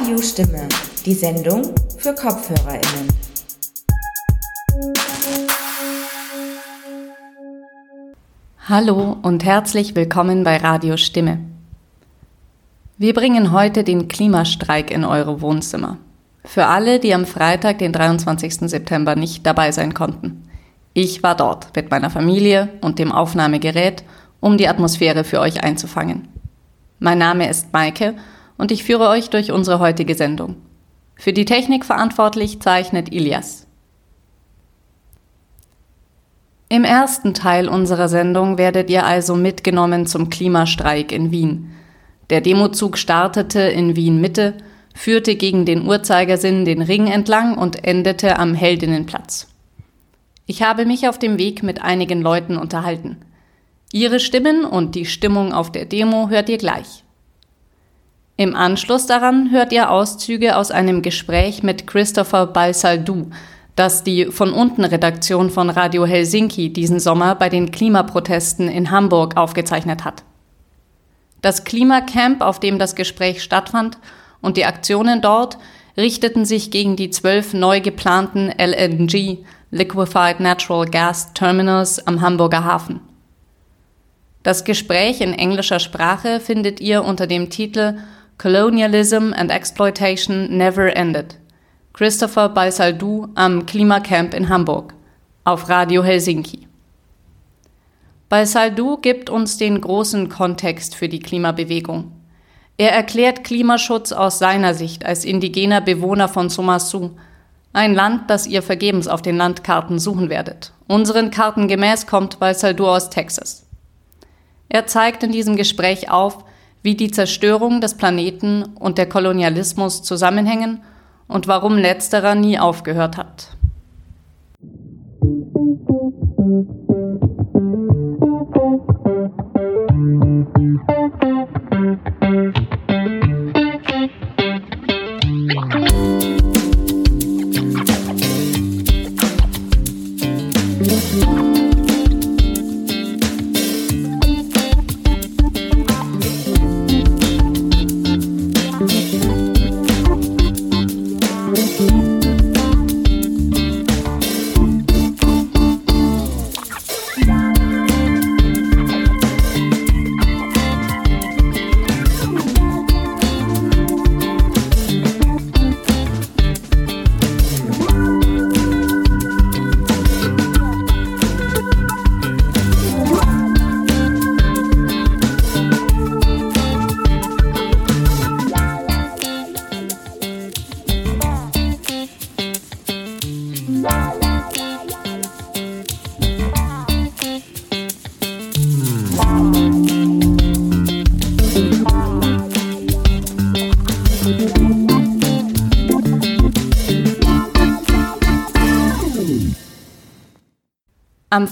Radiostimme, die Sendung für KopfhörerInnen. Hallo und herzlich willkommen bei Radiostimme. Wir bringen heute den Klimastreik in eure Wohnzimmer. Für alle, die am Freitag, den 23. September nicht dabei sein konnten. Ich war dort mit meiner Familie und dem Aufnahmegerät, um die Atmosphäre für euch einzufangen. Mein Name ist Maike und ich führe euch durch unsere heutige Sendung. Für die Technik verantwortlich zeichnet Ilias. Im ersten Teil unserer Sendung werdet ihr also mitgenommen zum Klimastreik in Wien. Der Demozug startete in Wien Mitte, führte gegen den Uhrzeigersinn den Ring entlang und endete am Heldinnenplatz. Ich habe mich auf dem Weg mit einigen Leuten unterhalten. Ihre Stimmen und die Stimmung auf der Demo hört ihr gleich. Im Anschluss daran hört ihr Auszüge aus einem Gespräch mit Christopher Balsaldou, das die von unten Redaktion von Radio Helsinki diesen Sommer bei den Klimaprotesten in Hamburg aufgezeichnet hat. Das Klimacamp, auf dem das Gespräch stattfand, und die Aktionen dort richteten sich gegen die zwölf neu geplanten LNG, Liquefied Natural Gas Terminals am Hamburger Hafen. Das Gespräch in englischer Sprache findet ihr unter dem Titel Colonialism and Exploitation Never Ended. Christopher Balsaldou am Klimacamp in Hamburg auf Radio Helsinki. Balsaldou gibt uns den großen Kontext für die Klimabewegung. Er erklärt Klimaschutz aus seiner Sicht als indigener Bewohner von Somasu, ein Land, das ihr vergebens auf den Landkarten suchen werdet. Unseren Karten gemäß kommt Balsaldou aus Texas. Er zeigt in diesem Gespräch auf, wie die Zerstörung des Planeten und der Kolonialismus zusammenhängen und warum letzterer nie aufgehört hat.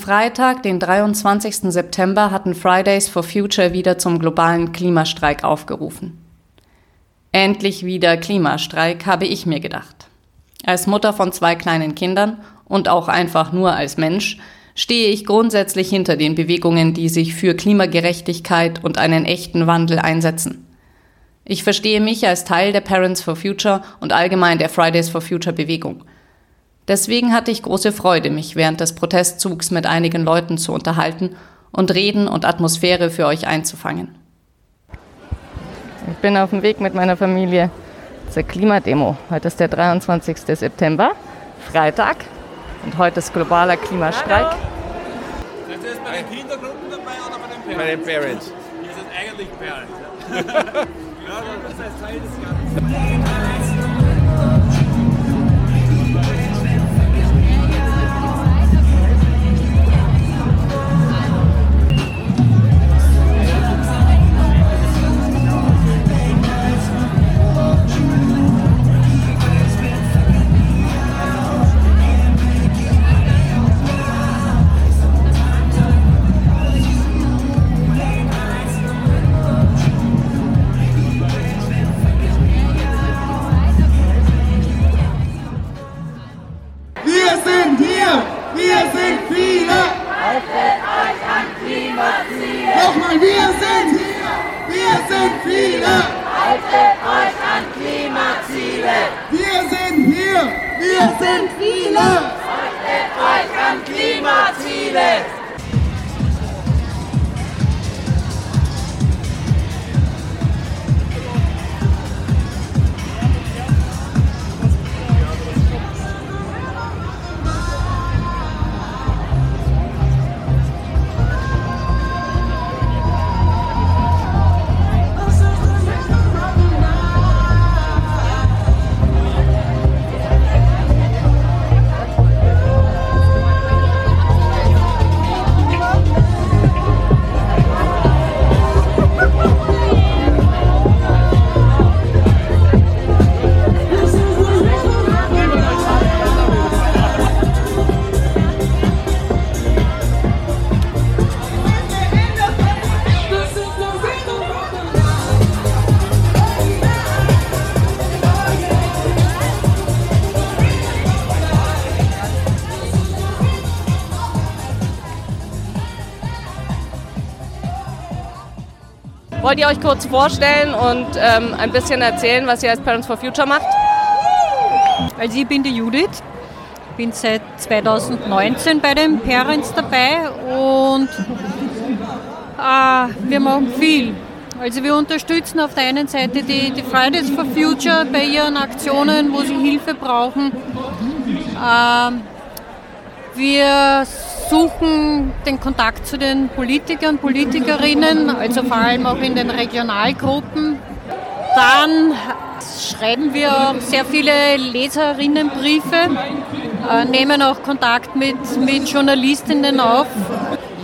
Freitag, den 23. September, hatten Fridays for Future wieder zum globalen Klimastreik aufgerufen. Endlich wieder Klimastreik, habe ich mir gedacht. Als Mutter von zwei kleinen Kindern und auch einfach nur als Mensch stehe ich grundsätzlich hinter den Bewegungen, die sich für Klimagerechtigkeit und einen echten Wandel einsetzen. Ich verstehe mich als Teil der Parents for Future und allgemein der Fridays for Future Bewegung – Deswegen hatte ich große Freude, mich während des Protestzugs mit einigen Leuten zu unterhalten und Reden und Atmosphäre für euch einzufangen. Ich bin auf dem Weg mit meiner Familie zur Klimademo. Heute ist der 23. September, Freitag, und heute ist globaler Klimastreik. Ist das bei den Kindergruppen dabei oder bei den Parents? Bei den Parents. Ihr seid eigentlich Parents. ja, das ist Teil Wollt ihr euch kurz vorstellen und ähm, ein bisschen erzählen, was ihr als Parents for Future macht? Also ich bin die Judith, bin seit 2019 bei den Parents dabei und äh, wir machen viel. Also wir unterstützen auf der einen Seite die, die Fridays for Future bei ihren Aktionen, wo sie Hilfe brauchen. Äh, wir suchen den Kontakt zu den Politikern, Politikerinnen, also vor allem auch in den Regionalgruppen. Dann schreiben wir sehr viele Leserinnenbriefe, äh, nehmen auch Kontakt mit, mit Journalistinnen auf.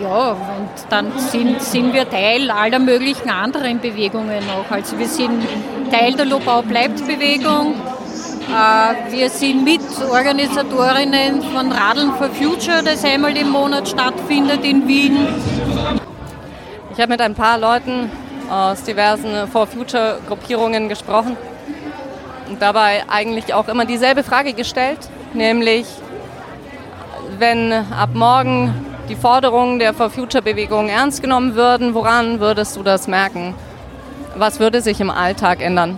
Ja, und dann sind, sind wir Teil aller möglichen anderen Bewegungen auch. Also wir sind Teil der Lobau bleibt Bewegung, wir sind Mitorganisatorinnen von Radeln for Future, das einmal im Monat stattfindet in Wien. Ich habe mit ein paar Leuten aus diversen For Future Gruppierungen gesprochen und dabei eigentlich auch immer dieselbe Frage gestellt, nämlich wenn ab morgen die Forderungen der For Future Bewegung ernst genommen würden, woran würdest du das merken? Was würde sich im Alltag ändern?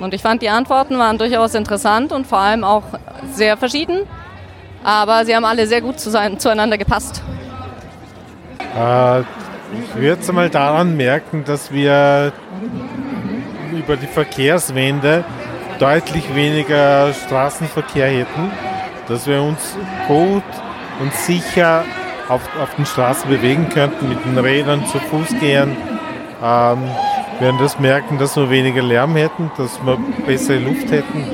Und ich fand, die Antworten waren durchaus interessant und vor allem auch sehr verschieden. Aber sie haben alle sehr gut zueinander gepasst. Äh, ich würde es einmal daran merken, dass wir über die Verkehrswende deutlich weniger Straßenverkehr hätten, dass wir uns gut und sicher auf, auf den Straßen bewegen könnten, mit den Rädern, zu Fuß gehen. Ähm, werden das merken, dass wir weniger Lärm hätten, dass wir bessere Luft hätten.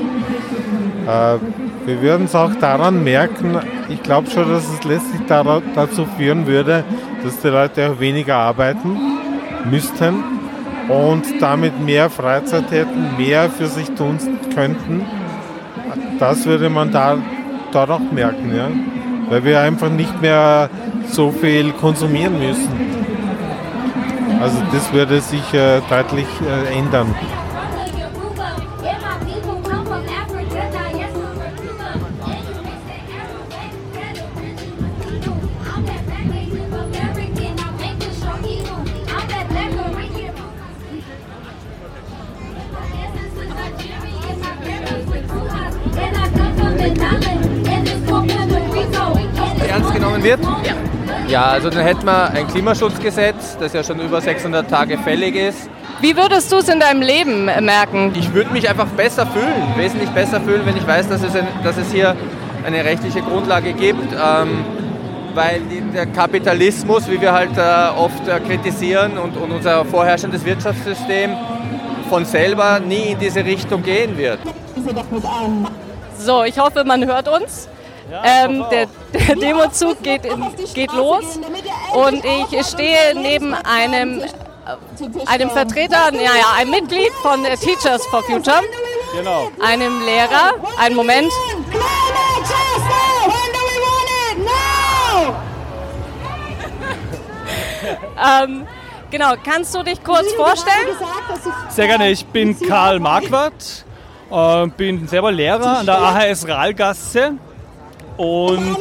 Äh, wir würden es auch daran merken, ich glaube schon, dass es letztlich dazu führen würde, dass die Leute auch weniger arbeiten müssten und damit mehr Freizeit hätten, mehr für sich tun könnten. Das würde man da, dort auch merken, ja? weil wir einfach nicht mehr so viel konsumieren müssen. Also das würde sich äh, deutlich äh, ändern. Ja, also dann hätten wir ein Klimaschutzgesetz, das ja schon über 600 Tage fällig ist. Wie würdest du es in deinem Leben merken? Ich würde mich einfach besser fühlen, wesentlich besser fühlen, wenn ich weiß, dass es, ein, dass es hier eine rechtliche Grundlage gibt. Ähm, weil der Kapitalismus, wie wir halt äh, oft äh, kritisieren und, und unser vorherrschendes Wirtschaftssystem von selber nie in diese Richtung gehen wird. So, ich hoffe, man hört uns. Ähm, der, der Demozug geht, in, geht los und ich stehe neben einem, einem Vertreter, ja, ja, einem Mitglied von Teachers for Future, genau. einem Lehrer. Einen Moment. ähm, genau, kannst du dich kurz vorstellen? Sehr gerne, ich bin Karl Marquardt, äh, bin selber Lehrer an der AHS Rahlgasse und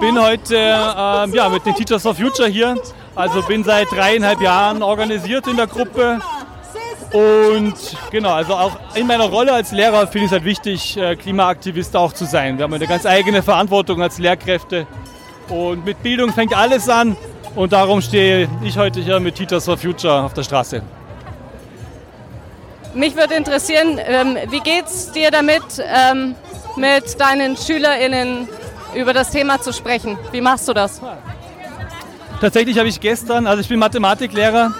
bin heute äh, ja, mit den Teachers for Future hier. Also bin seit dreieinhalb Jahren organisiert in der Gruppe Und genau, also auch in meiner Rolle als Lehrer finde ich es halt wichtig, äh, Klimaaktivist auch zu sein. Wir haben eine ganz eigene Verantwortung als Lehrkräfte. Und mit Bildung fängt alles an. Und darum stehe ich heute hier mit Teachers for Future auf der Straße. Mich würde interessieren, ähm, wie geht es dir damit, ähm, mit deinen SchülerInnen über das Thema zu sprechen? Wie machst du das? Tatsächlich habe ich gestern, also ich bin Mathematiklehrer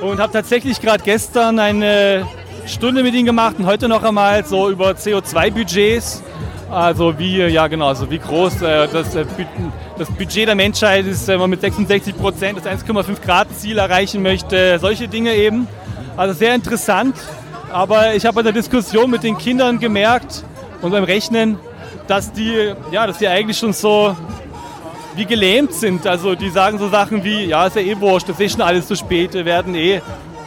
und habe tatsächlich gerade gestern eine Stunde mit ihnen gemacht und heute noch einmal so über CO2-Budgets. Also wie, ja genau, also wie groß äh, das, äh, das Budget der Menschheit ist, wenn man mit 66 Prozent das 1,5 Grad Ziel erreichen möchte, solche Dinge eben. Also sehr interessant. Aber ich habe bei der Diskussion mit den Kindern gemerkt und beim Rechnen, dass die, ja, dass die eigentlich schon so wie gelähmt sind. Also die sagen so Sachen wie, ja, ist ja eh wurscht, das ist eh schon alles zu spät, wir werden eh,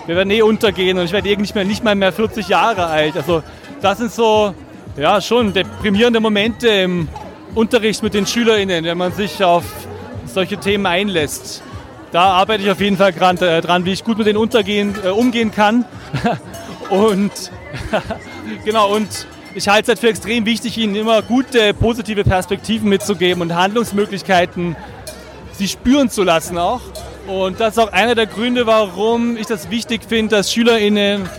wir werden eh untergehen und ich werde eh nicht, mehr, nicht mal mehr 40 Jahre alt. Also das sind so, ja, schon deprimierende Momente im Unterricht mit den SchülerInnen, wenn man sich auf solche Themen einlässt. Da arbeite ich auf jeden Fall dran, äh, dran wie ich gut mit denen untergehen, äh, umgehen kann. und genau, und ich halte es halt für extrem wichtig, ihnen immer gute, positive Perspektiven mitzugeben und Handlungsmöglichkeiten sie spüren zu lassen auch. Und das ist auch einer der Gründe, warum ich das wichtig finde, dass SchülerInnen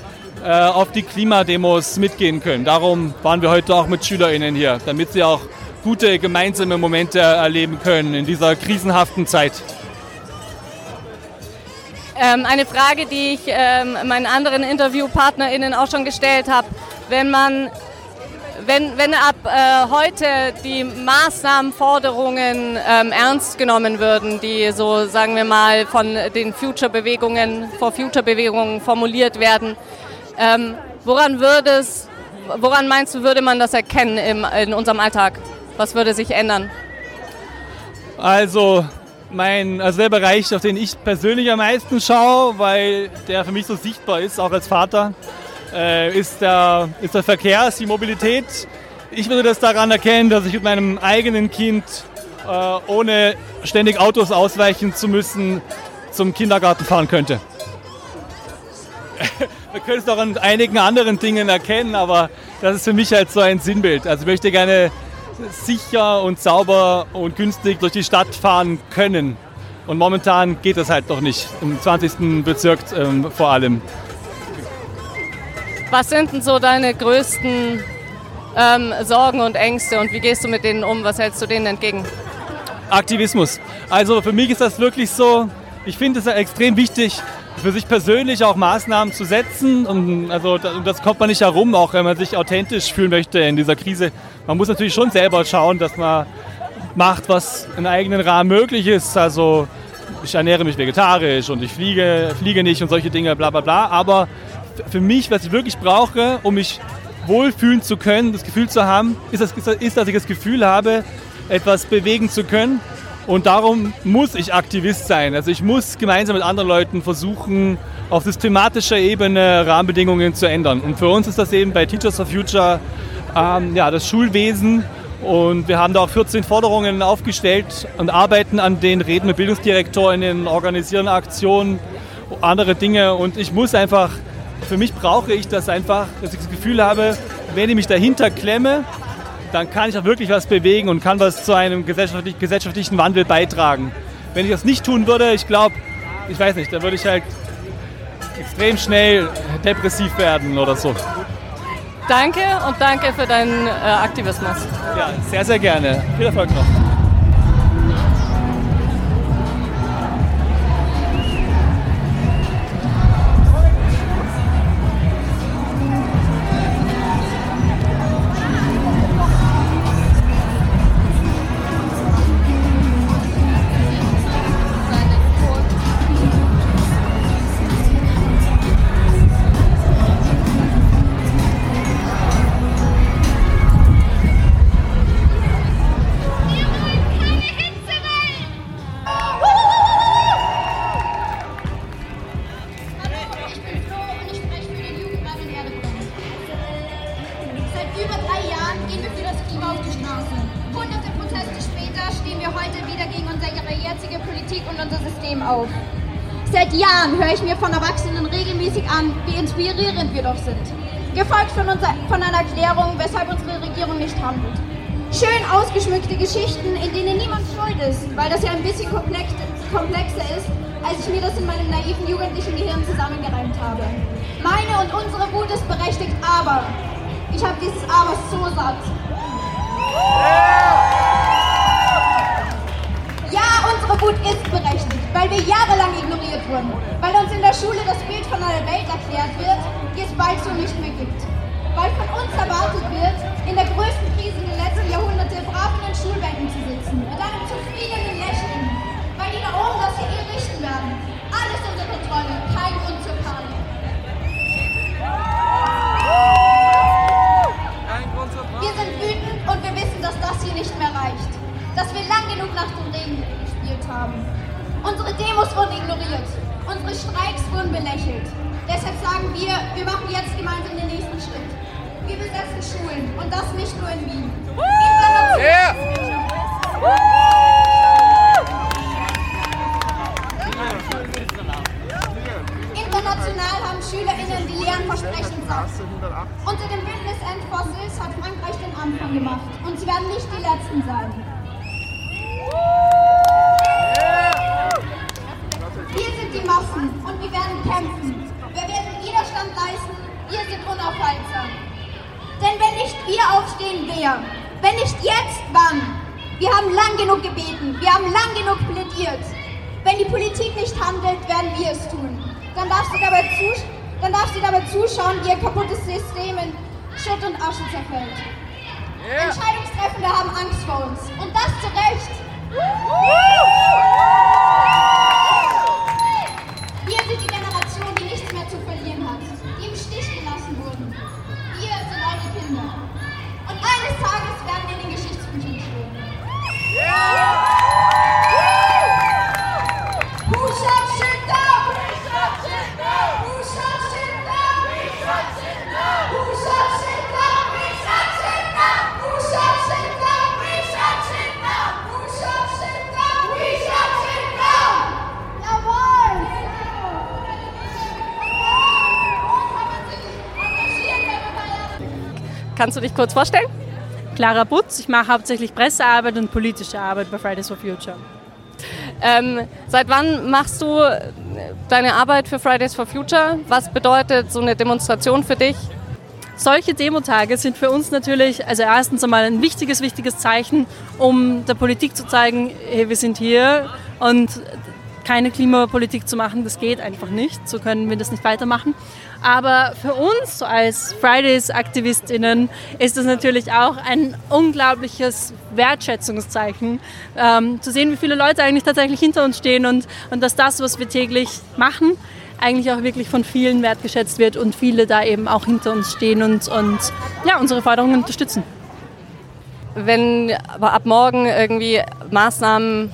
äh, auf die Klimademos mitgehen können. Darum waren wir heute auch mit SchülerInnen hier, damit sie auch gute gemeinsame Momente erleben können in dieser krisenhaften Zeit. Ähm, eine Frage, die ich ähm, meinen anderen InterviewpartnerInnen auch schon gestellt habe. Wenn man wenn, wenn ab äh, heute die Maßnahmenforderungen ähm, ernst genommen würden, die so, sagen wir mal, von den Future-Bewegungen, vor Future-Bewegungen formuliert werden, ähm, woran würde es, woran meinst du, würde man das erkennen im, in unserem Alltag? Was würde sich ändern? Also, mein, also der Bereich, auf den ich persönlich am meisten schaue, weil der für mich so sichtbar ist, auch als Vater, äh, ist, der, ist der Verkehr, ist die Mobilität. Ich würde das daran erkennen, dass ich mit meinem eigenen Kind, äh, ohne ständig Autos ausweichen zu müssen, zum Kindergarten fahren könnte. Wir können es auch an einigen anderen Dingen erkennen, aber das ist für mich halt so ein Sinnbild. Also ich möchte gerne sicher und sauber und günstig durch die Stadt fahren können. Und momentan geht das halt noch nicht, im 20. Bezirk ähm, vor allem. Was sind denn so deine größten ähm, Sorgen und Ängste und wie gehst du mit denen um? Was hältst du denen entgegen? Aktivismus. Also für mich ist das wirklich so, ich finde es extrem wichtig, für sich persönlich auch Maßnahmen zu setzen. Und also das kommt man nicht herum, auch wenn man sich authentisch fühlen möchte in dieser Krise. Man muss natürlich schon selber schauen, dass man macht, was in eigenen Rahmen möglich ist. Also ich ernähre mich vegetarisch und ich fliege, fliege nicht und solche Dinge, bla bla bla. Aber für mich, was ich wirklich brauche, um mich wohlfühlen zu können, das Gefühl zu haben, ist, das, ist, dass ich das Gefühl habe, etwas bewegen zu können. Und darum muss ich Aktivist sein. Also ich muss gemeinsam mit anderen Leuten versuchen, auf systematischer Ebene Rahmenbedingungen zu ändern. Und für uns ist das eben bei Teachers for Future ähm, ja, das Schulwesen. Und wir haben da auch 14 Forderungen aufgestellt und arbeiten an den Reden mit Bildungsdirektorinnen, organisieren Aktionen, andere Dinge. Und ich muss einfach für mich brauche ich das einfach, dass ich das Gefühl habe, wenn ich mich dahinter klemme, dann kann ich auch wirklich was bewegen und kann was zu einem gesellschaftlich, gesellschaftlichen Wandel beitragen. Wenn ich das nicht tun würde, ich glaube, ich weiß nicht, dann würde ich halt extrem schnell depressiv werden oder so. Danke und danke für deinen äh, Aktivismus. Ja, sehr, sehr gerne. Viel Erfolg noch. Seit Jahren höre ich mir von Erwachsenen regelmäßig an, wie inspirierend wir doch sind. Gefolgt von, unser, von einer Erklärung, weshalb unsere Regierung nicht handelt. Schön ausgeschmückte Geschichten, in denen niemand schuld ist, weil das ja ein bisschen komplex, komplexer ist, als ich mir das in meinem naiven jugendlichen Gehirn zusammengereimt habe. Meine und unsere Wut ist berechtigt, aber ich habe dieses Aber so satt. Ja, unsere Wut ist berechtigt, weil wir jahrelang ignoriert wurden, weil uns in der Schule das Bild von einer Welt erklärt wird, die es bald so nicht mehr gibt weil von uns erwartet wird, in der größten Krise der letzten Jahrhunderte brav in den Schulbänken zu sitzen, mit einem zufriedenen Lächeln, weil die da oben das hier eh richten werden. Alles unter Kontrolle, kein lang genug nach dem Regen gespielt haben. Unsere Demos wurden ignoriert. Unsere Streiks wurden belächelt. Deshalb sagen wir, wir machen jetzt gemeinsam den nächsten Schritt. Wir besetzen Schulen und das nicht nur in Wien. International, haben SchülerInnen die leeren Versprechen satt. Unter dem Bündnis End Fossils hat Frankreich den Anfang gemacht und sie werden nicht die Letzten sein. Massen und wir werden kämpfen. Wir werden Widerstand leisten, wir sind unaufhaltsam. Denn wenn nicht wir aufstehen, wer? Wenn nicht jetzt, wann? Wir haben lang genug gebeten, wir haben lang genug plädiert. Wenn die Politik nicht handelt, werden wir es tun. Dann darf sie dabei, zus dann darf sie dabei zuschauen, wie ihr kaputtes System in Schutt und Asche zerfällt. Yeah. Entscheidungstreffende haben Angst vor uns. Und das zu Recht. Wir Kannst du dich kurz vorstellen? Clara Butz, ich mache hauptsächlich Pressearbeit und politische Arbeit bei Fridays for Future. Ähm, seit wann machst du deine Arbeit für Fridays for Future? Was bedeutet so eine Demonstration für dich? Solche Demotage sind für uns natürlich, also erstens einmal ein wichtiges, wichtiges Zeichen, um der Politik zu zeigen, hey, wir sind hier und keine Klimapolitik zu machen, das geht einfach nicht. So können wir das nicht weitermachen. Aber für uns als Fridays-AktivistInnen ist das natürlich auch ein unglaubliches Wertschätzungszeichen, ähm, zu sehen, wie viele Leute eigentlich tatsächlich hinter uns stehen und, und dass das, was wir täglich machen, eigentlich auch wirklich von vielen wertgeschätzt wird und viele da eben auch hinter uns stehen und, und ja, unsere Forderungen unterstützen. Wenn aber ab morgen irgendwie Maßnahmen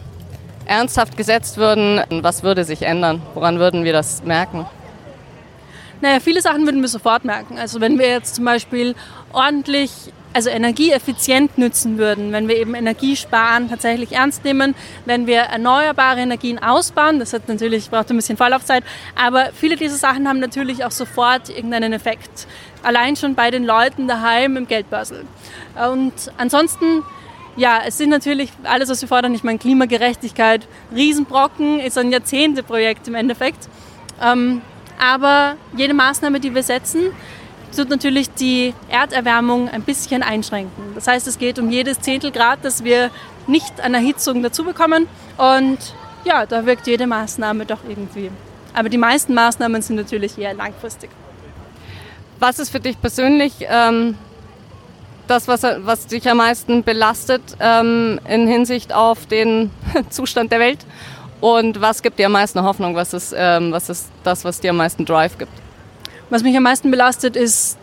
ernsthaft gesetzt würden, was würde sich ändern? Woran würden wir das merken? Naja, viele Sachen würden wir sofort merken. Also wenn wir jetzt zum Beispiel ordentlich, also energieeffizient nützen würden, wenn wir eben Energiesparen tatsächlich ernst nehmen, wenn wir erneuerbare Energien ausbauen, das hat natürlich, braucht ein bisschen Vorlaufzeit, aber viele dieser Sachen haben natürlich auch sofort irgendeinen Effekt. Allein schon bei den Leuten daheim im Geldbörsel. Und ansonsten ja, es sind natürlich alles, was wir fordern, ich meine Klimagerechtigkeit, Riesenbrocken, ist ein Jahrzehnteprojekt im Endeffekt. Ähm, aber jede Maßnahme, die wir setzen, wird natürlich die Erderwärmung ein bisschen einschränken. Das heißt, es geht um jedes Zehntel Grad, das wir nicht an Erhitzung dazu bekommen. Und ja, da wirkt jede Maßnahme doch irgendwie. Aber die meisten Maßnahmen sind natürlich eher langfristig. Was ist für dich persönlich ähm, das, was, was dich am meisten belastet ähm, in Hinsicht auf den Zustand der Welt? Und was gibt dir am meisten Hoffnung? Was ist, ähm, was ist das, was dir am meisten Drive gibt? Was mich am meisten belastet, ist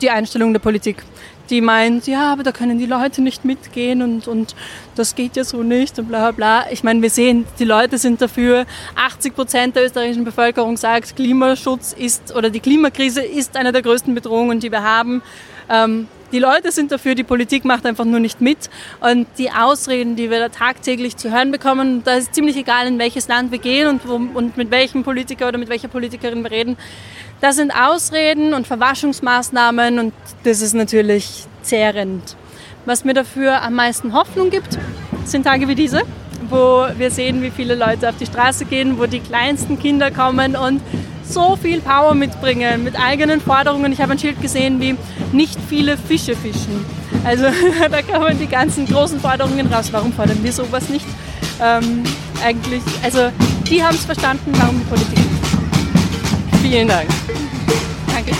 die Einstellung der Politik. Die meint, ja, aber da können die Leute nicht mitgehen und, und das geht ja so nicht und bla bla bla. Ich meine, wir sehen, die Leute sind dafür. 80 Prozent der österreichischen Bevölkerung sagt, Klimaschutz ist oder die Klimakrise ist eine der größten Bedrohungen, die wir haben. Ähm, die Leute sind dafür, die Politik macht einfach nur nicht mit. Und die Ausreden, die wir da tagtäglich zu hören bekommen, da ist ziemlich egal, in welches Land wir gehen und, wo, und mit welchem Politiker oder mit welcher Politikerin wir reden. Das sind Ausreden und Verwaschungsmaßnahmen und das ist natürlich zehrend. Was mir dafür am meisten Hoffnung gibt, sind Tage wie diese, wo wir sehen, wie viele Leute auf die Straße gehen, wo die kleinsten Kinder kommen und so viel Power mitbringen mit eigenen Forderungen. Ich habe ein Schild gesehen wie nicht viele Fische fischen. Also da kommen die ganzen großen Forderungen raus. Warum fordern wir sowas nicht? Ähm, eigentlich, also die haben es verstanden, warum die Politik. Vielen Dank. Danke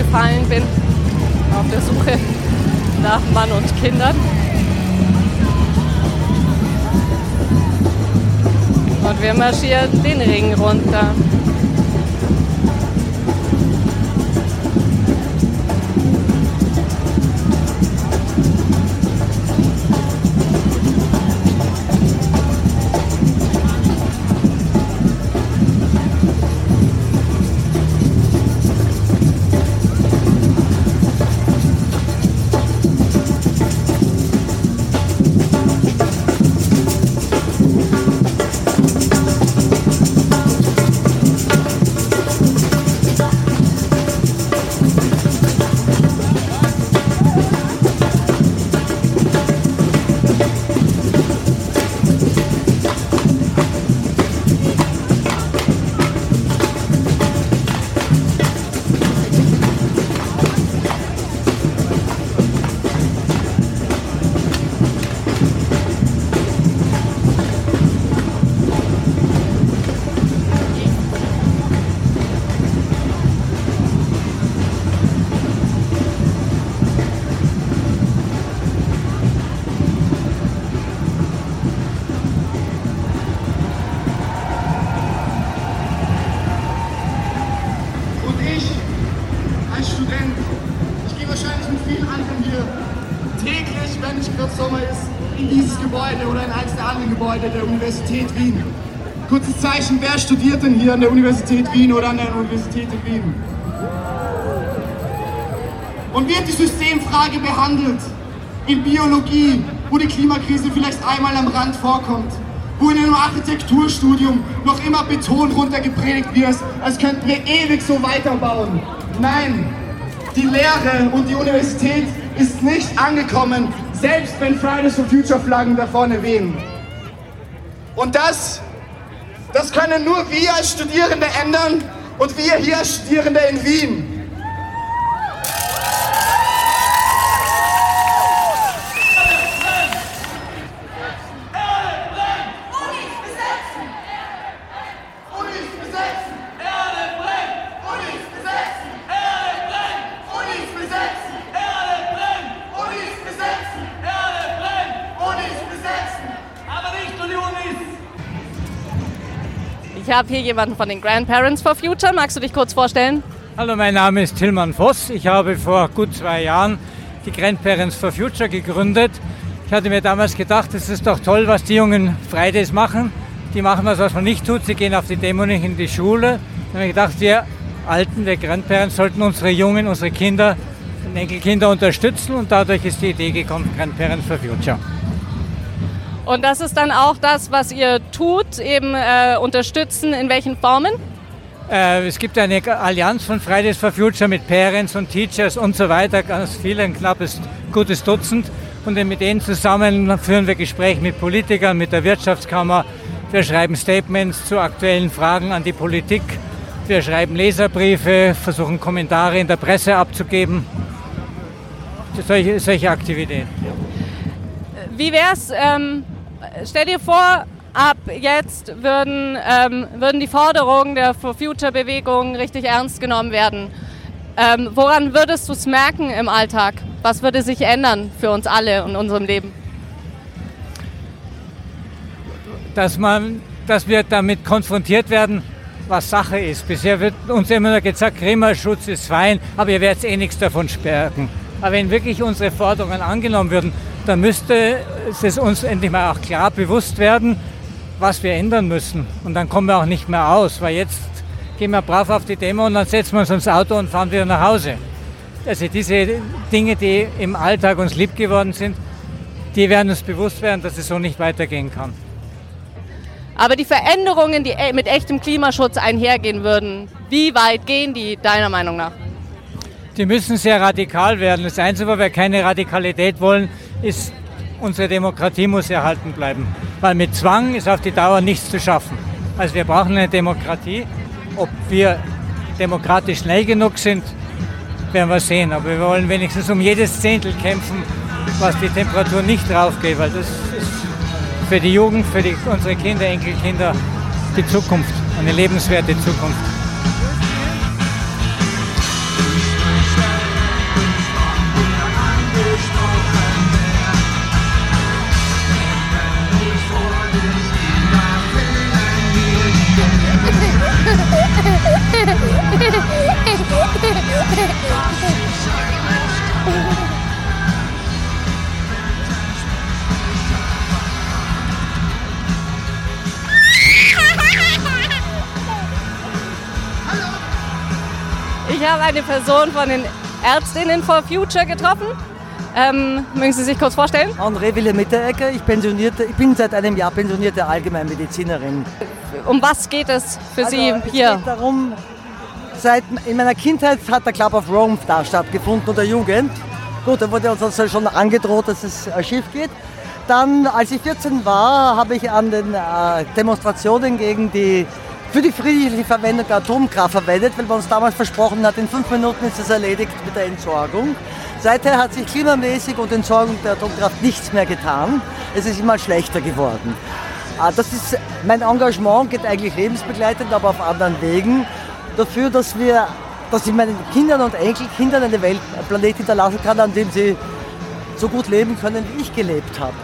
zurückgefallen bin, auf der Suche nach Mann und Kindern. Und wir marschieren den Ring runter. Gebäude oder in eines der anderen Gebäude der Universität Wien. Kurzes Zeichen, wer studiert denn hier an der Universität Wien oder an der Universität in Wien? Und wird die Systemfrage behandelt in Biologie, wo die Klimakrise vielleicht einmal am Rand vorkommt? wo in einem Architekturstudium noch immer Beton runtergepredigt wird, als könnten wir ewig so weiterbauen. Nein, die Lehre und die Universität ist nicht angekommen, selbst wenn Fridays for Future Flaggen da vorne wehen. Und das, das können nur wir als Studierende ändern und wir hier als Studierende in Wien. Habe hier jemanden von den Grandparents for Future. Magst du dich kurz vorstellen? Hallo, mein Name ist Tilman Voss. Ich habe vor gut zwei Jahren die Grandparents for Future gegründet. Ich hatte mir damals gedacht, es ist doch toll, was die jungen Fridays machen. Die machen was, was man nicht tut. Sie gehen auf die nicht in die Schule. Da habe ich gedacht, wir Alten, wir Grandparents, sollten unsere Jungen, unsere Kinder, Enkelkinder unterstützen. Und dadurch ist die Idee gekommen, Grandparents for Future. Und das ist dann auch das, was ihr tut, eben äh, unterstützen, in welchen Formen? Äh, es gibt eine Allianz von Fridays for Future mit Parents und Teachers und so weiter, ganz viele, ein knappes, gutes Dutzend. Und mit denen zusammen führen wir Gespräche mit Politikern, mit der Wirtschaftskammer. Wir schreiben Statements zu aktuellen Fragen an die Politik. Wir schreiben Leserbriefe, versuchen Kommentare in der Presse abzugeben. Solche, solche Aktivitäten. Wie wär's? Ähm, stell dir vor, ab jetzt würden, ähm, würden die Forderungen der For Future Bewegung richtig ernst genommen werden. Ähm, woran würdest du es merken im Alltag? Was würde sich ändern für uns alle in unserem Leben? Dass, man, dass wir damit konfrontiert werden, was Sache ist. Bisher wird uns immer nur gesagt, Klimaschutz ist fein, aber ihr werdet eh nichts davon stärken. Aber wenn wirklich unsere Forderungen angenommen würden, dann müsste es uns endlich mal auch klar bewusst werden, was wir ändern müssen. Und dann kommen wir auch nicht mehr aus, weil jetzt gehen wir brav auf die Demo und dann setzen wir uns ins Auto und fahren wieder nach Hause. Also diese Dinge, die im Alltag uns lieb geworden sind, die werden uns bewusst werden, dass es so nicht weitergehen kann. Aber die Veränderungen, die e- mit echtem Klimaschutz einhergehen würden, wie weit gehen die deiner Meinung nach? Die müssen sehr radikal werden. Das Einzige, wo wir keine Radikalität wollen, ist, unsere Demokratie muss erhalten bleiben. Weil mit Zwang ist auf die Dauer nichts zu schaffen. Also wir brauchen eine Demokratie, ob wir demokratisch schnell genug sind, werden wir sehen. Aber wir wollen wenigstens um jedes Zehntel kämpfen, was die Temperatur nicht draufgeht, weil das ist für die Jugend, für die, unsere Kinder, Enkelkinder die Zukunft, eine lebenswerte Zukunft. Ich habe eine Person von den Ärztinnen for Future getroffen. Ähm, mögen Sie sich kurz vorstellen? André Wille Mitteregger, ich, pensionierte, ich bin seit einem Jahr pensionierte Allgemeinmedizinerin. Um was geht es für also, Sie es hier? Geht darum, seit, in meiner Kindheit hat der Club of Rome da stattgefunden oder Jugend. Gut, da wurde uns also schon angedroht, dass es äh, schief geht. Dann, als ich 14 war, habe ich an den äh, Demonstrationen gegen die, für die friedliche Verwendung der Atomkraft verwendet, weil man uns damals versprochen hat, in fünf Minuten ist es erledigt mit der Entsorgung. Seither hat sich klimamäßig und Entsorgung der Atomkraft nichts mehr getan. Es ist immer schlechter geworden. Äh, das ist, mein Engagement geht eigentlich lebensbegleitend, aber auf anderen Wegen. Dafür, dass, wir, dass ich meinen Kindern und Enkelkindern eine Welt, einen Planet hinterlassen kann, an dem sie so gut leben können, wie ich gelebt habe.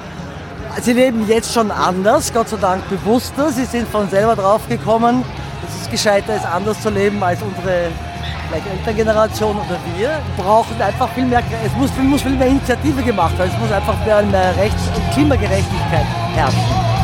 Sie leben jetzt schon anders, Gott sei Dank bewusster. Sie sind von selber draufgekommen, dass es gescheiter ist, anders zu leben als unsere vielleicht Elterngeneration oder wir. Brauchen einfach viel mehr, es muss, muss viel mehr Initiative gemacht werden. Es muss einfach mehr, mehr Rechts- und Klimagerechtigkeit herrschen.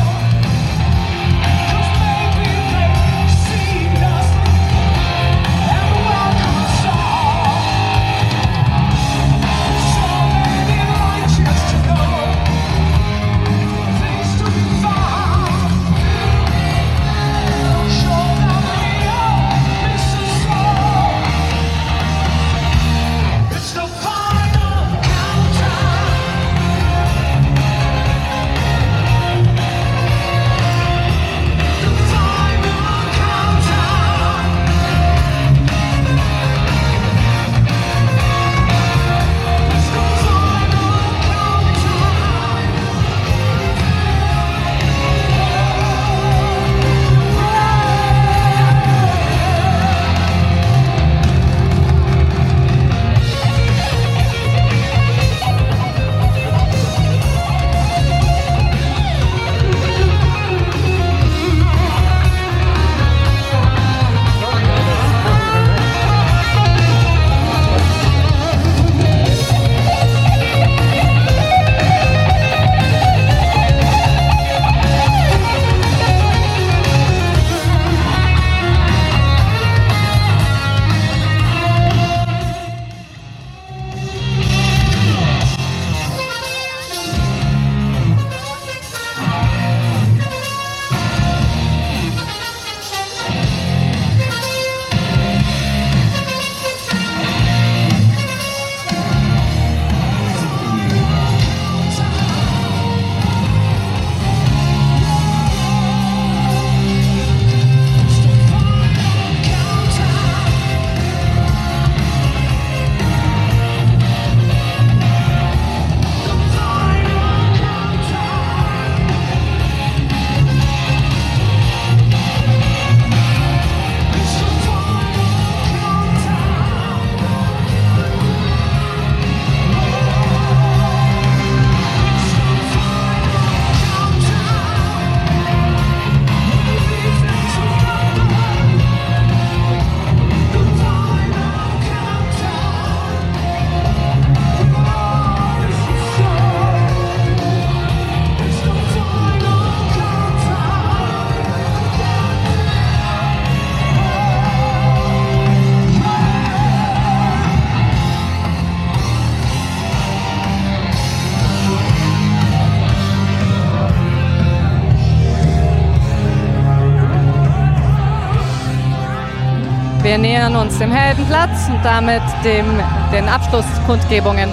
Wir nähern uns dem Heldenplatz und damit dem, den Abschlusskundgebungen.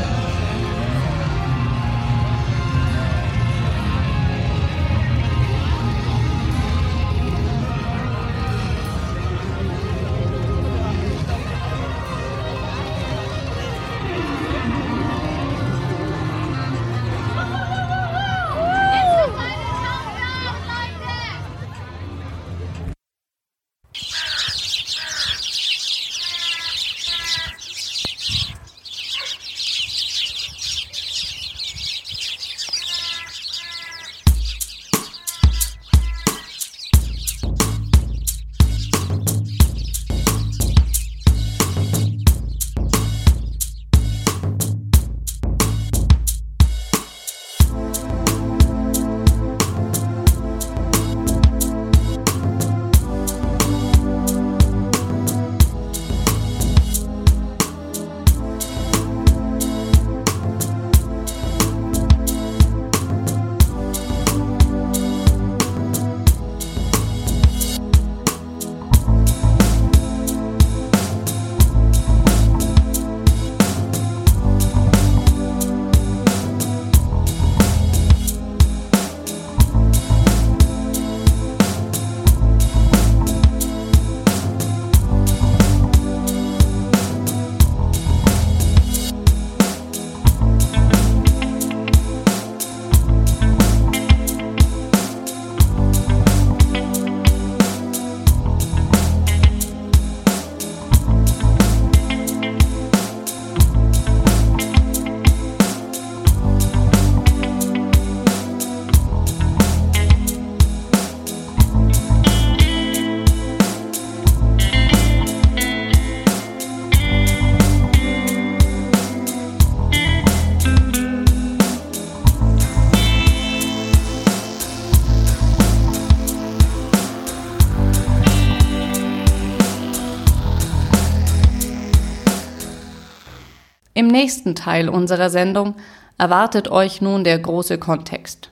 Nächsten Teil unserer Sendung erwartet euch nun der große Kontext.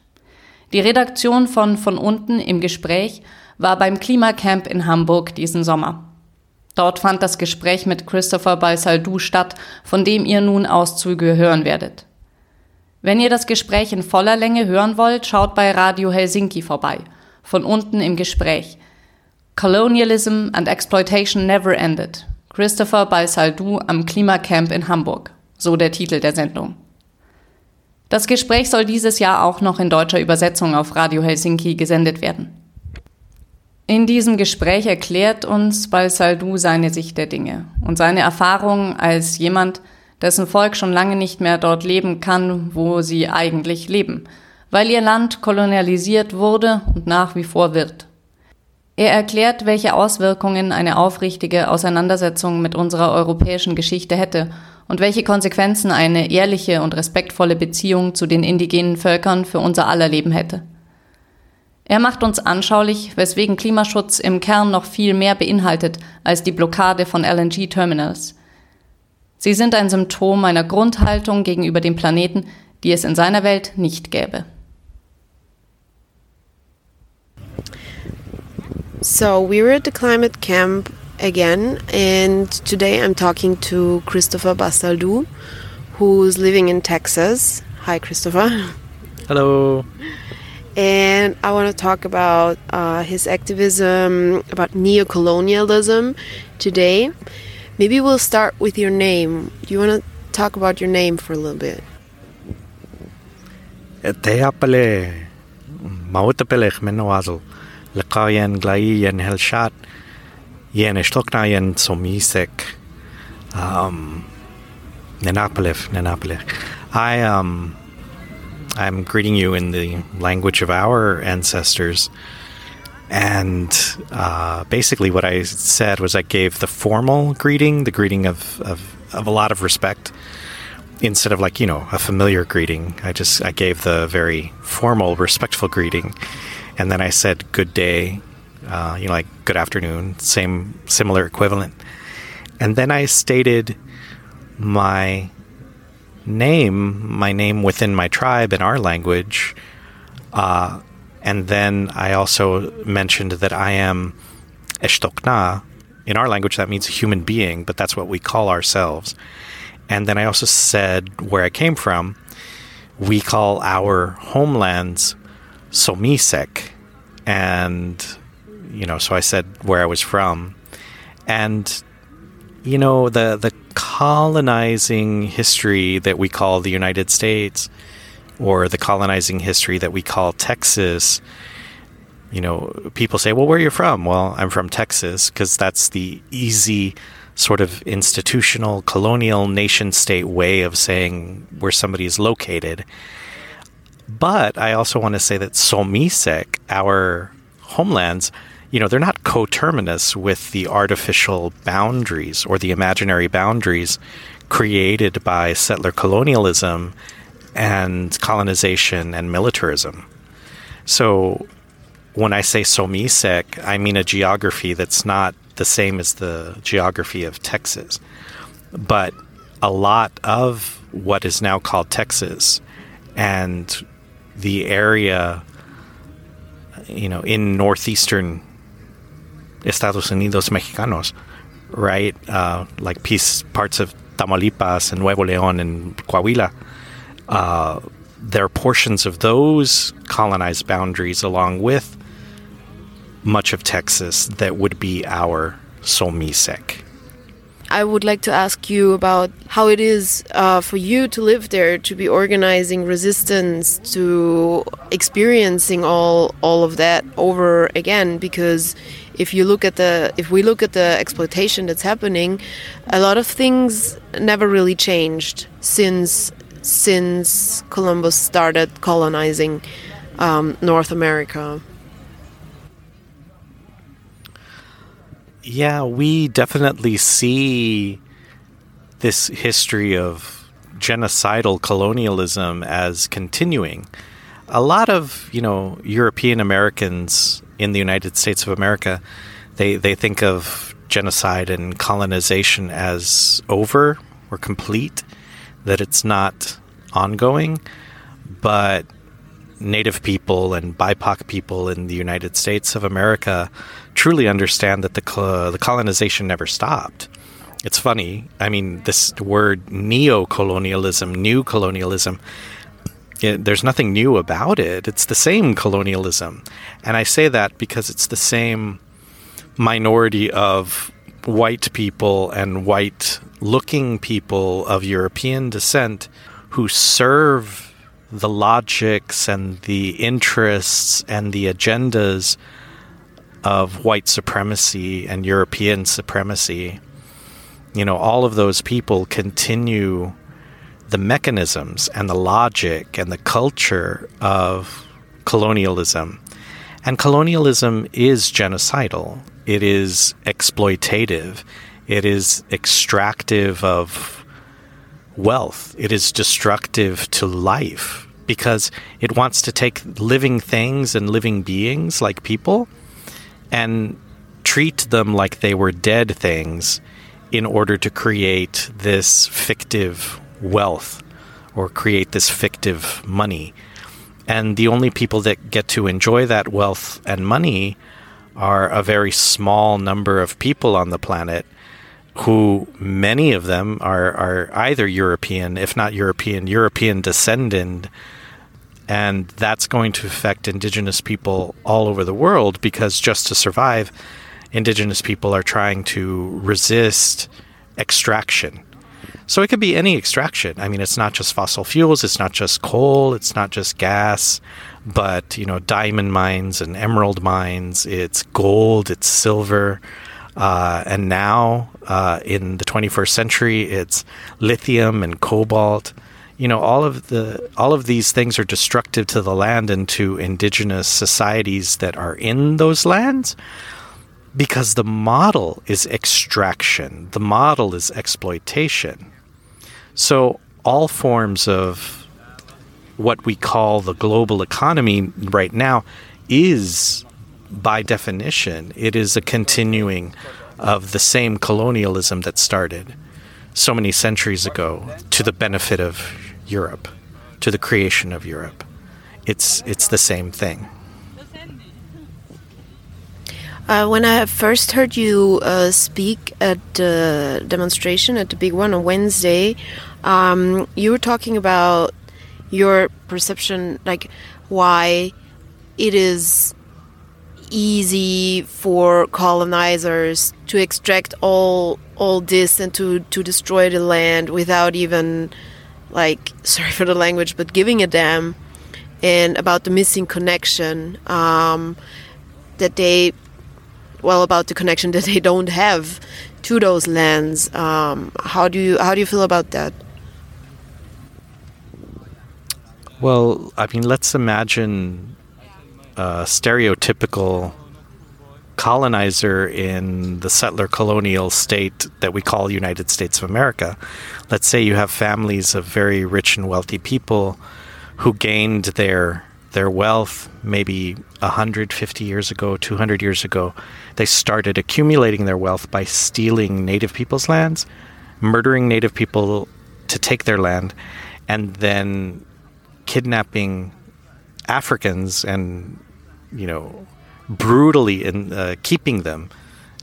Die Redaktion von Von unten im Gespräch war beim Klimacamp in Hamburg diesen Sommer. Dort fand das Gespräch mit Christopher Balsaldou statt, von dem ihr nun Auszüge hören werdet. Wenn ihr das Gespräch in voller Länge hören wollt, schaut bei Radio Helsinki vorbei. Von unten im Gespräch. Colonialism and Exploitation Never Ended. Christopher Balsaldou am Klimacamp in Hamburg so der Titel der Sendung. Das Gespräch soll dieses Jahr auch noch in deutscher Übersetzung auf Radio Helsinki gesendet werden. In diesem Gespräch erklärt uns Balsaldu seine Sicht der Dinge und seine Erfahrungen als jemand, dessen Volk schon lange nicht mehr dort leben kann, wo sie eigentlich leben, weil ihr Land kolonialisiert wurde und nach wie vor wird. Er erklärt, welche Auswirkungen eine aufrichtige Auseinandersetzung mit unserer europäischen Geschichte hätte und welche Konsequenzen eine ehrliche und respektvolle Beziehung zu den indigenen Völkern für unser aller Leben hätte. Er macht uns anschaulich, weswegen Klimaschutz im Kern noch viel mehr beinhaltet als die Blockade von LNG-Terminals. Sie sind ein Symptom einer Grundhaltung gegenüber dem Planeten, die es in seiner Welt nicht gäbe. So, we were at the climate camp again, and today I'm talking to Christopher Bastaldou, who's living in Texas. Hi, Christopher. Hello. And I want to talk about uh, his activism about neocolonialism today. Maybe we'll start with your name. Do you want to talk about your name for a little bit? Teapale mautapelech menowazl lekayen glayen helshat yen ishtoknayen somisek um nenapalev nenapalev I um I'm greeting you in the language of our ancestors and uh, basically what I said was I gave the formal greeting, the greeting of, of, of a lot of respect, instead of like, you know, a familiar greeting. I just I gave the very formal, respectful greeting. And then I said good day, uh, you know, like good afternoon, same similar equivalent. And then I stated my name, my name within my tribe in our language. Uh, and then I also mentioned that I am Eshtokna in our language, that means human being, but that's what we call ourselves. And then I also said where I came from, we call our homelands Somisek. And, you know, so I said where I was from. And, you know, the, the colonizing history that we call the United States or the colonizing history that we call Texas, you know, people say, well, where are you from? Well, I'm from Texas because that's the easy sort of institutional colonial nation state way of saying where somebody is located. But I also want to say that Somisek, our homelands, you know, they're not coterminous with the artificial boundaries or the imaginary boundaries created by settler colonialism and colonization and militarism. So when I say Somisek, I mean a geography that's not the same as the geography of Texas. But a lot of what is now called Texas and the area, you know, in northeastern Estados Unidos Mexicanos, right? Uh, like parts of Tamaulipas and Nuevo León and Coahuila. Uh, there are portions of those colonized boundaries along with much of Texas that would be our Somisek. I would like to ask you about how it is uh, for you to live there, to be organizing resistance, to experiencing all all of that over again. Because if you look at the if we look at the exploitation that's happening, a lot of things never really changed since since Columbus started colonizing um, North America. Yeah, we definitely see this history of genocidal colonialism as continuing. A lot of, you know, European Americans in the United States of America, they, they think of genocide and colonization as over or complete, that it's not ongoing. But Native people and BIPOC people in the United States of America truly understand that the the colonization never stopped. It's funny. I mean, this word neo-colonialism, new colonialism. It, there's nothing new about it. It's the same colonialism, and I say that because it's the same minority of white people and white-looking people of European descent who serve the logics and the interests and the agendas of white supremacy and European supremacy, you know, all of those people continue the mechanisms and the logic and the culture of colonialism. And colonialism is genocidal, it is exploitative, it is extractive of wealth. It is destructive to life because it wants to take living things and living beings like people and treat them like they were dead things in order to create this fictive wealth or create this fictive money. And the only people that get to enjoy that wealth and money are a very small number of people on the planet who many of them are, are either European, if not European, European descendant. And that's going to affect indigenous people all over the world because just to survive, indigenous people are trying to resist extraction. So it could be any extraction. I mean, it's not just fossil fuels, it's not just coal, it's not just gas, but, you know, diamond mines and emerald mines, it's gold, it's silver. Uh, and now, uh, in the 21st century, it's lithium and cobalt. You know, all of the all of these things are destructive to the land and to indigenous societies that are in those lands, because the model is extraction. The model is exploitation. So all forms of what we call the global economy right now is by definition, it is a continuing of the same colonialism that started so many centuries ago to the benefit of Europe, to the creation of Europe. It's, it's the same thing. Uh, when I first heard you uh, speak at the demonstration, at the big one on Wednesday, um, you were talking about your perception, like why it is easy for colonizers to extract all all this and to to destroy the land without even like sorry for the language but giving a damn and about the missing connection um, that they well about the connection that they don't have to those lands. Um, how do you how do you feel about that well i mean let's imagine a stereotypical colonizer in the settler colonial state that we call United States of America. Let's say you have families of very rich and wealthy people who gained their their wealth maybe 150 years ago, 200 years ago. They started accumulating their wealth by stealing native people's lands, murdering native people to take their land, and then kidnapping Africans and you know brutally in uh, keeping them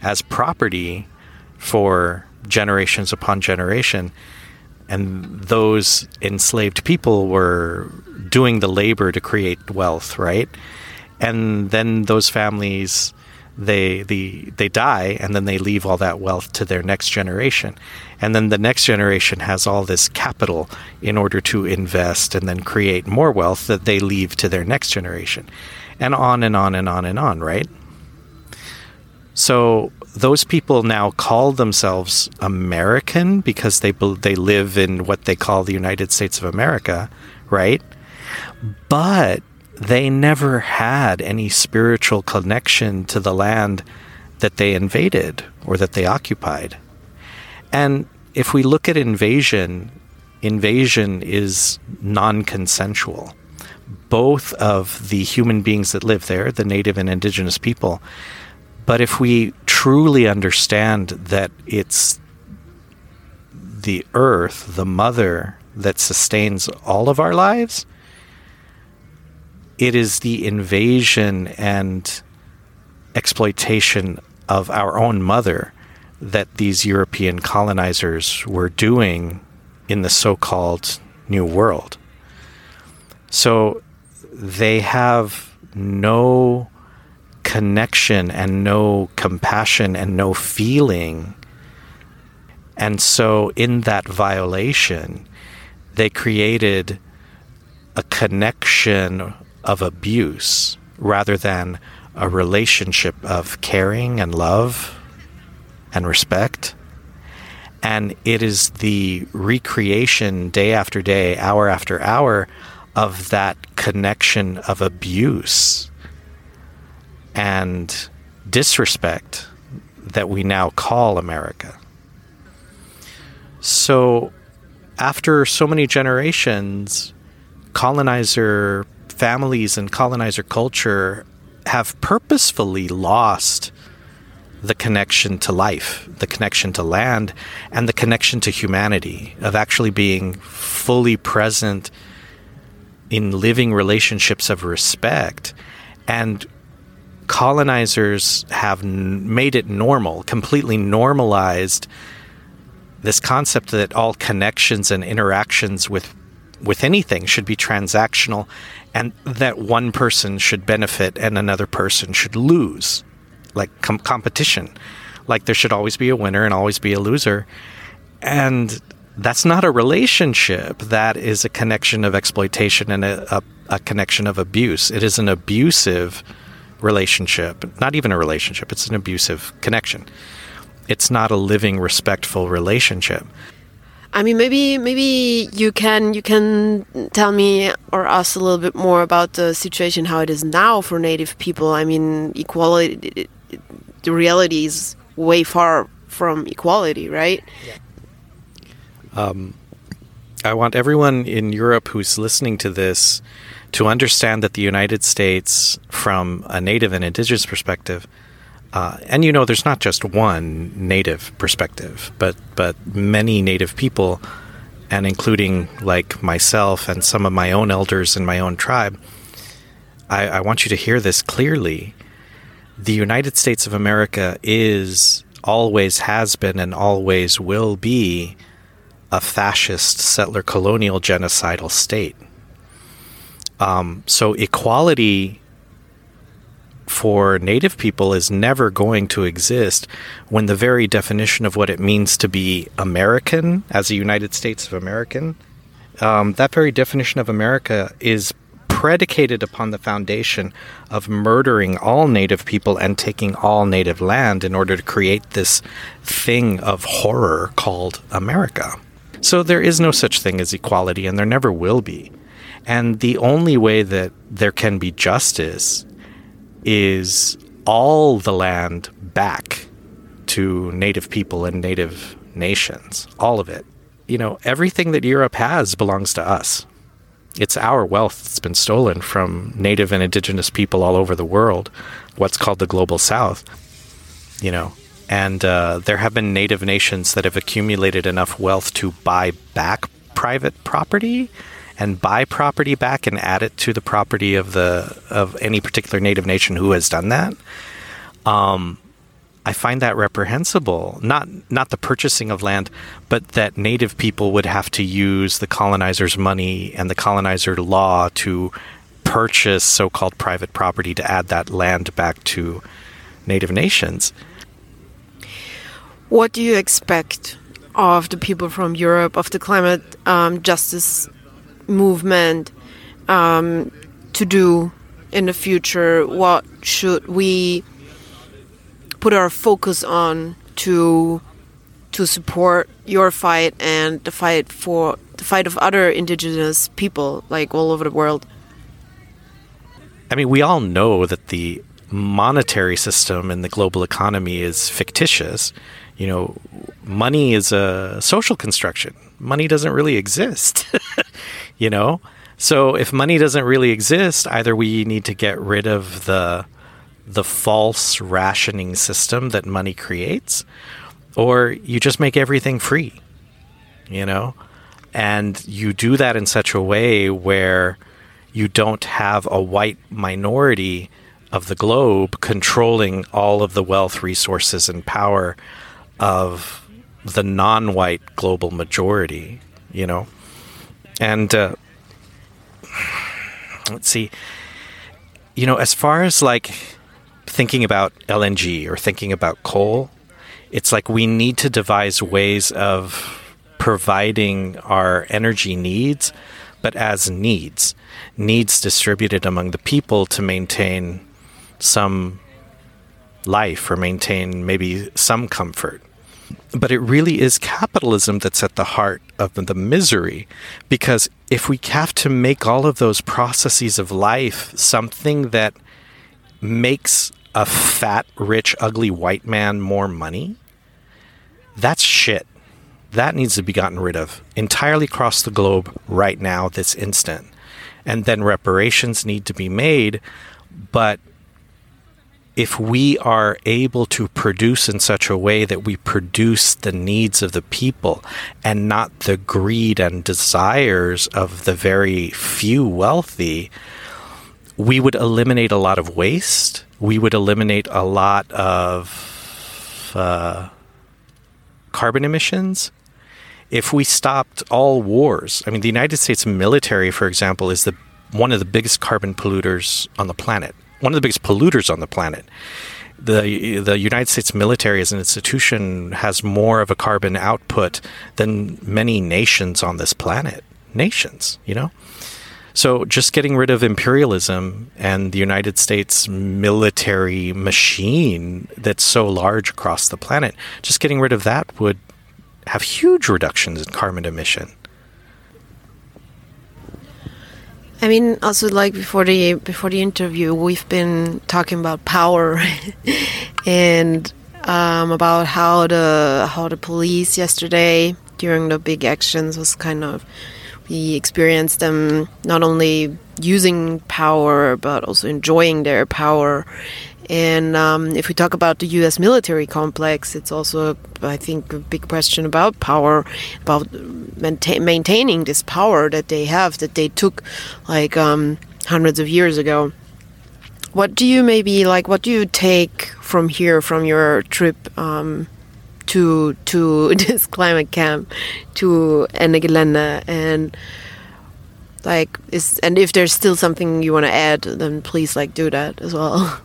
as property for generations upon generation. And those enslaved people were doing the labor to create wealth, right? And then those families they the they die and then they leave all that wealth to their next generation and then the next generation has all this capital in order to invest and then create more wealth that they leave to their next generation and on and on and on and on, right? So those people now call themselves American because they they live in what they call the United States of America, right? But they never had any spiritual connection to the land that they invaded or that they occupied. And if we look at invasion, invasion is non consensual both of the human beings that live there, the native and indigenous people. But if we truly understand that it's the earth, the mother, that sustains all of our lives, it is the invasion and exploitation of our own mother that these European colonizers were doing in the so called New World. So they have no connection and no compassion and no feeling. And so, in that violation, they created a connection of abuse rather than a relationship of caring and love and respect. And it is the recreation day after day, hour after hour of that connection of abuse and disrespect that we now call America. So, after so many generations, colonizer families and colonizer culture have purposefully lost the connection to life, the connection to land, and the connection to humanity, of actually being fully present in living relationships of respect. And colonizers have n- made it normal, completely normalized this concept that all connections and interactions with with anything should be transactional and that one person should benefit and another person should lose like com- competition like there should always be a winner and always be a loser and that's not a relationship. That is a connection of exploitation and a, a, a, connection of abuse. It is an abusive relationship, not even a relationship, it's an abusive connection. It's not a living, respectful relationship. I mean, maybe maybe you can you can tell me or us a little bit more about the situation how it is now for Native people. I mean, equality. The reality is way far from equality, right? Um, I want everyone in Europe who's listening to this to understand that the United States, from a native and indigenous perspective, uh, and you know, there's not just one native perspective, but but many native people, and including like myself and some of my own elders in my own tribe. I, I want you to hear this clearly the United States of America is always has been and always will be a fascist settler colonial genocidal state. Um, so equality for Native people is never going to exist when the very definition of what it means to be American as a United States of American, um, that very definition of America is predicated upon the foundation of murdering all native people and taking all native land in order to create this thing of horror called America. So there is no such thing as equality, and there never will be. And the only way that there can be justice is all the land back to native people and native nations, all of it. You know, everything that Europe has belongs to us. It's our wealth that's been stolen from native and indigenous people all over the world, what's called the global south. You know, and uh, there have been native nations that have accumulated enough wealth to buy back private property and buy property back and add it to the property of the of any particular native nation who has done that. Um, I find that reprehensible. Not not the purchasing of land, but that native people would have to use the colonizer's money and the colonizer law to purchase so-called private property to add that land back to native nations. What do you expect of the people from Europe of the climate um, justice movement um, to do in the future? What should we put our focus on to to support your fight and the fight for the fight of other indigenous people like all over the world? I mean, we all know that the monetary system and the global economy is fictitious. You know, money is a social construction. Money doesn't really exist. you know? So if money doesn't really exist, either we need to get rid of the the false rationing system that money creates, or you just make everything free. You know? And you do that in such a way where you don't have a white minority of the globe controlling all of the wealth, resources, and power of the non white global majority, you know? And uh, let's see, you know, as far as like thinking about LNG or thinking about coal, it's like we need to devise ways of providing our energy needs, but as needs, needs distributed among the people to maintain some life or maintain maybe some comfort. But it really is capitalism that's at the heart of the misery. Because if we have to make all of those processes of life something that makes a fat, rich, ugly white man more money, that's shit. That needs to be gotten rid of entirely across the globe right now, this instant. And then reparations need to be made. But if we are able to produce in such a way that we produce the needs of the people and not the greed and desires of the very few wealthy, we would eliminate a lot of waste. We would eliminate a lot of uh, carbon emissions. If we stopped all wars, I mean, the United States military, for example, is the one of the biggest carbon polluters on the planet one of the biggest polluters on the planet. The the United States military as an institution has more of a carbon output than many nations on this planet. Nations, you know? So just getting rid of imperialism and the United States military machine that's so large across the planet, just getting rid of that would have huge reductions in carbon emission. I mean, also like before the before the interview, we've been talking about power and um, about how the how the police yesterday during the big actions was kind of we experienced them not only using power but also enjoying their power and um, if we talk about the U.S. military complex, it's also, I think, a big question about power, about maintain, maintaining this power that they have, that they took like um, hundreds of years ago. what do you maybe like? What do you take from here from your trip um, to to this climate camp to Ennegelände and like is and if there's still something you want to add, then please like do that as well.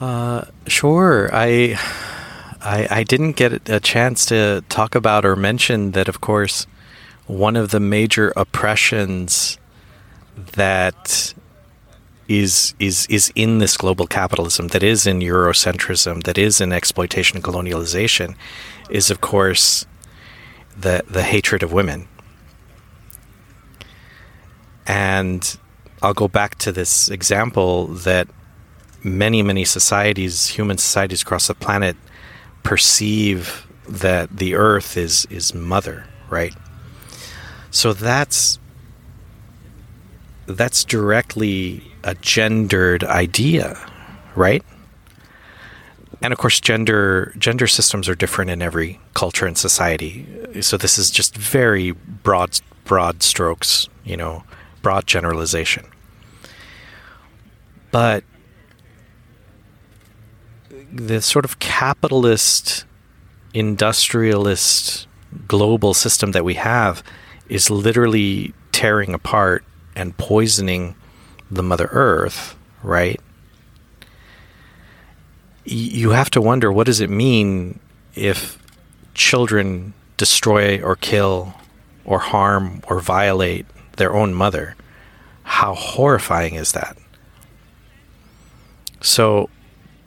Uh, sure. I, I I didn't get a chance to talk about or mention that. Of course, one of the major oppressions that is is is in this global capitalism that is in eurocentrism that is in exploitation and colonialization is of course the the hatred of women and I'll go back to this example that many many societies human societies across the planet perceive that the earth is is mother right so that's that's directly a gendered idea, right? And of course, gender gender systems are different in every culture and society. So this is just very broad broad strokes, you know, broad generalization. But the sort of capitalist, industrialist, global system that we have is literally tearing apart and poisoning the Mother Earth, right? You have to wonder what does it mean if children destroy or kill or harm or violate their own mother? How horrifying is that? So,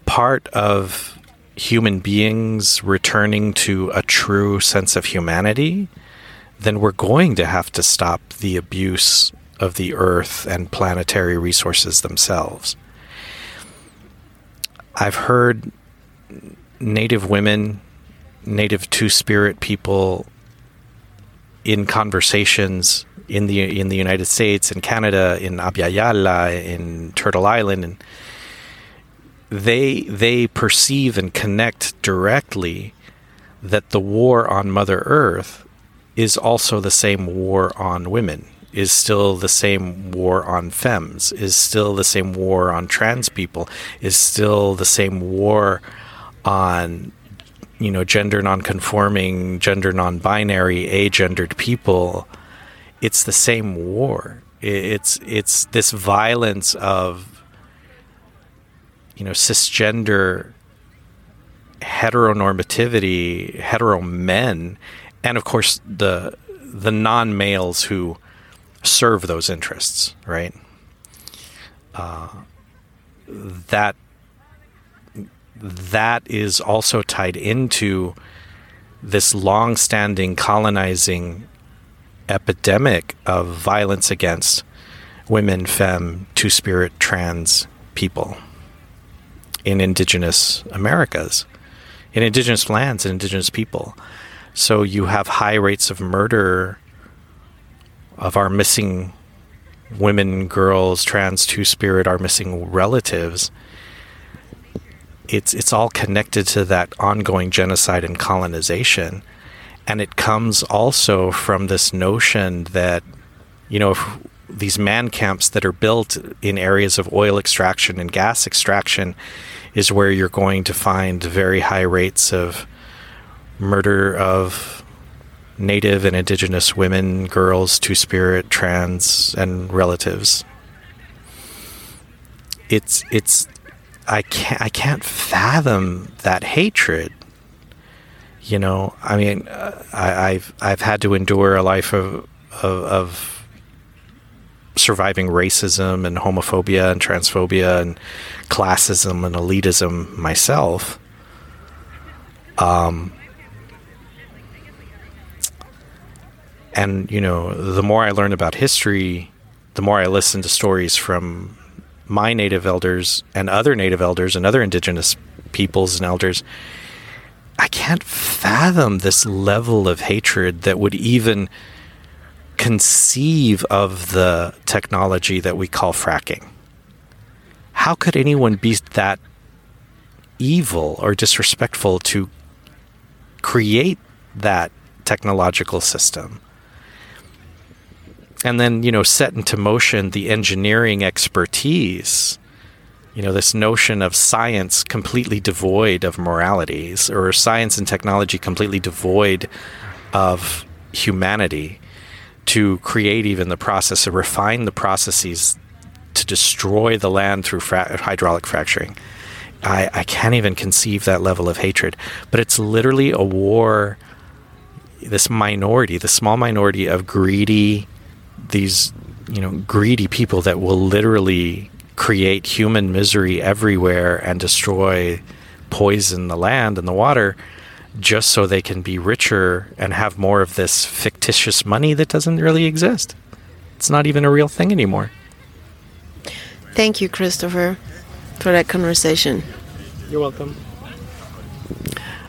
part of human beings returning to a true sense of humanity, then we're going to have to stop the abuse of the earth and planetary resources themselves. I've heard native women, native two spirit people in conversations in the in the United States, in Canada, in Abya Yala, in Turtle Island, and they they perceive and connect directly that the war on Mother Earth is also the same war on women is still the same war on femmes, is still the same war on trans people, is still the same war on you know gender non-conforming, gender non-binary, agendered people. It's the same war. It's it's this violence of you know cisgender heteronormativity, hetero men, and of course the the non males who serve those interests, right? Uh, that that is also tied into this long-standing colonizing epidemic of violence against women, femme, two-spirit, trans people in indigenous Americas, in indigenous lands and indigenous people. So you have high rates of murder of our missing women, girls, trans, two spirit, our missing relatives. It's it's all connected to that ongoing genocide and colonization, and it comes also from this notion that, you know, these man camps that are built in areas of oil extraction and gas extraction is where you're going to find very high rates of murder of Native and Indigenous women, girls, Two Spirit, trans, and relatives. It's it's I can't I can't fathom that hatred. You know, I mean, uh, I, have I've had to endure a life of, of, of surviving racism and homophobia and transphobia and classism and elitism myself. Um, and you know, the more I learn about history, the more I listen to stories from my native elders and other native elders and other indigenous peoples and elders. I can't fathom this level of hatred that would even conceive of the technology that we call fracking. How could anyone be that evil or disrespectful to create that technological system? and then, you know, set into motion the engineering expertise you know, this notion of science completely devoid of moralities or science and technology completely devoid of humanity to create even the process to refine the processes to destroy the land through fra- hydraulic fracturing. I, I can't even conceive that level of hatred. But it's literally a war, this minority, the small minority of greedy, these, you know, greedy people that will literally create human misery everywhere and destroy, poison the land and the water just so they can be richer and have more of this fictitious money that doesn't really exist. It's not even a real thing anymore. Thank you, Christopher, for that conversation. You're welcome.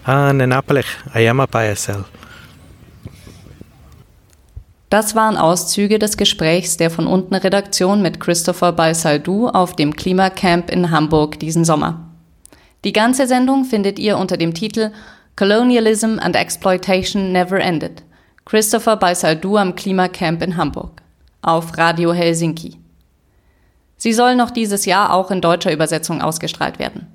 Ah. Das waren Auszüge des Gesprächs der von unten Redaktion mit Christopher Balsaldou auf dem Klimacamp in Hamburg diesen Sommer. Die ganze Sendung findet ihr unter dem Titel Colonialism and Exploitation Never Ended. Christopher Balsaldou am Klimacamp in Hamburg auf Radio Helsinki. Sie soll noch dieses Jahr auch in deutscher Übersetzung ausgestrahlt werden.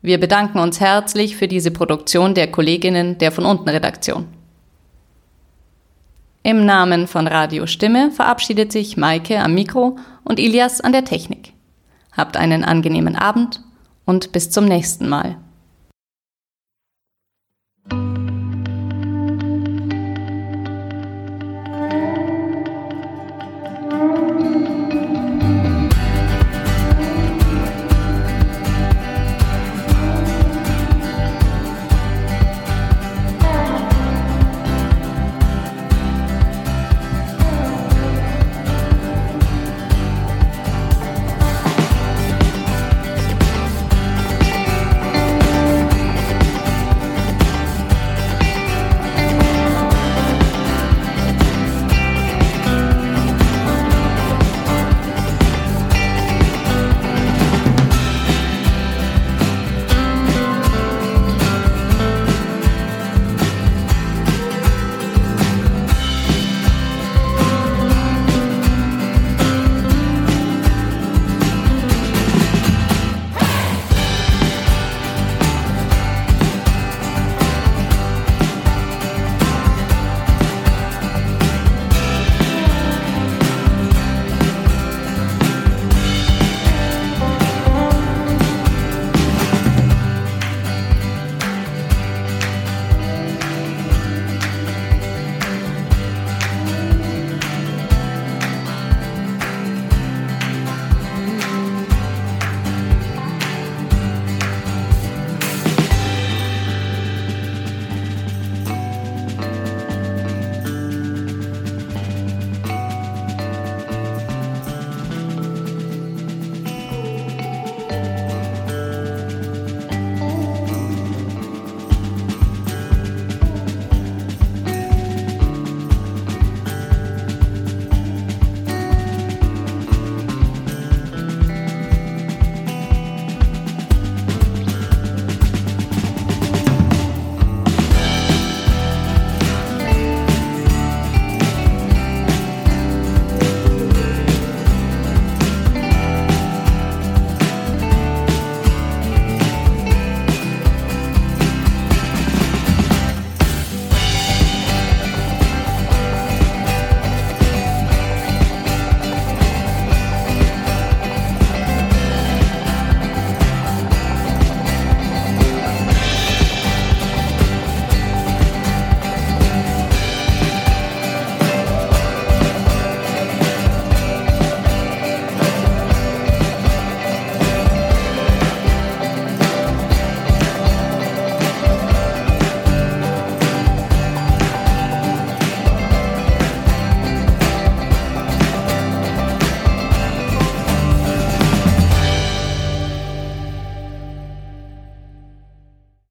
Wir bedanken uns herzlich für diese Produktion der Kolleginnen der von unten Redaktion. Im Namen von Radio Stimme verabschiedet sich Maike am Mikro und Ilias an der Technik. Habt einen angenehmen Abend und bis zum nächsten Mal.